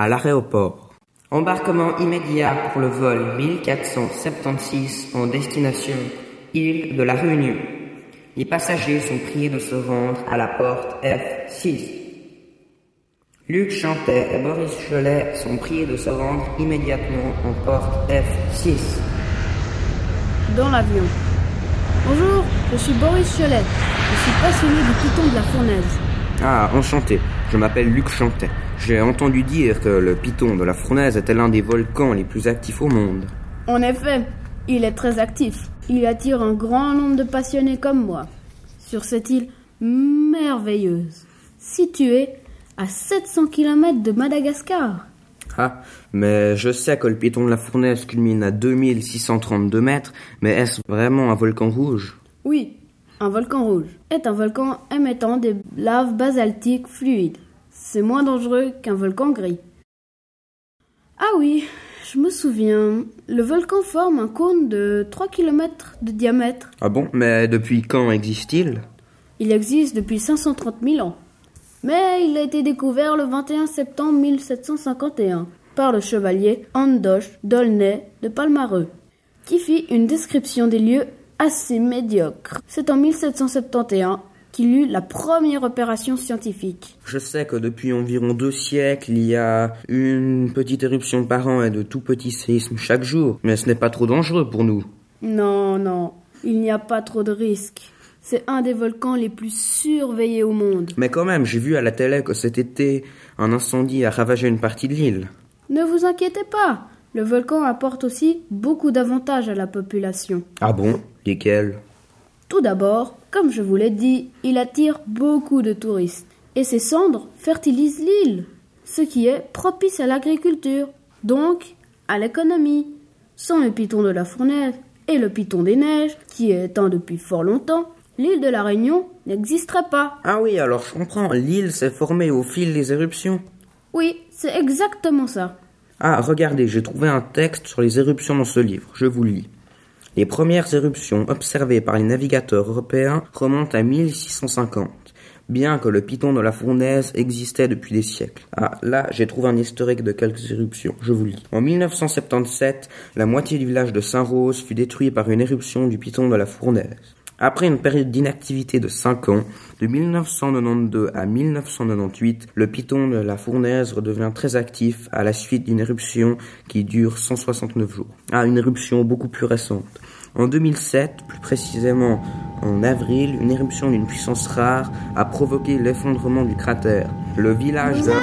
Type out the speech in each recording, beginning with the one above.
à l'aéroport. Embarquement immédiat pour le vol 1476 en destination île de la Réunion. Les passagers sont priés de se rendre à la porte F6. Luc Chantet et Boris Cholet sont priés de se rendre immédiatement en porte F6. Dans l'avion. Bonjour, je suis Boris Cholet. Je suis passionné du piton de la fournaise. Ah, enchanté. Je m'appelle Luc Chantet. J'ai entendu dire que le piton de la fournaise était l'un des volcans les plus actifs au monde. En effet, il est très actif. Il attire un grand nombre de passionnés comme moi. Sur cette île merveilleuse, située à 700 km de Madagascar. Ah, mais je sais que le piton de la fournaise culmine à 2632 mètres, mais est-ce vraiment un volcan rouge? Oui, un volcan rouge est un volcan émettant des laves basaltiques fluides. C'est moins dangereux qu'un volcan gris. Ah oui, je me souviens, le volcan forme un cône de 3 km de diamètre. Ah bon? Mais depuis quand existe-t-il? Il existe depuis 530 000 ans. Mais il a été découvert le 21 septembre 1751 par le chevalier Andoche Dolnay de Palmareux, qui fit une description des lieux assez médiocre. C'est en 1771 qu'il eut la première opération scientifique. Je sais que depuis environ deux siècles, il y a une petite éruption par an et de tout petits séismes chaque jour. Mais ce n'est pas trop dangereux pour nous. Non, non, il n'y a pas trop de risques. C'est un des volcans les plus surveillés au monde. Mais quand même, j'ai vu à la télé que cet été, un incendie a ravagé une partie de l'île. Ne vous inquiétez pas, le volcan apporte aussi beaucoup d'avantages à la population. Ah bon? Lesquels? Tout d'abord, comme je vous l'ai dit, il attire beaucoup de touristes. Et ses cendres fertilisent l'île, ce qui est propice à l'agriculture, donc à l'économie. Sans le piton de la fournaise et le piton des neiges, qui est éteint depuis fort longtemps, l'île de la Réunion n'existerait pas. Ah oui, alors je comprends, l'île s'est formée au fil des éruptions. Oui, c'est exactement ça. Ah, regardez, j'ai trouvé un texte sur les éruptions dans ce livre, je vous lis. Les premières éruptions observées par les navigateurs européens remontent à 1650, bien que le piton de la fournaise existait depuis des siècles. Ah, là, j'ai trouvé un historique de quelques éruptions, je vous lis. En 1977, la moitié du village de Saint-Rose fut détruit par une éruption du piton de la fournaise. Après une période d'inactivité de 5 ans, de 1992 à 1998, le piton de la fournaise redevient très actif à la suite d'une éruption qui dure 169 jours. Ah, une éruption beaucoup plus récente. En 2007, plus précisément en avril, une éruption d'une puissance rare a provoqué l'effondrement du cratère. Le village Nous allons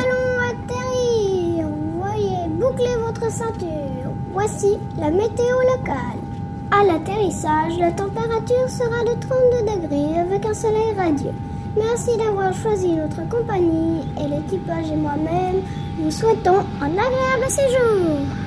atterrir. Voyez, bouclez votre ceinture. Voici la météo locale. À l'atterrissage, la température sera de 32 degrés avec un soleil radieux. Merci d'avoir choisi notre compagnie et l'équipage et moi-même vous souhaitons un agréable séjour.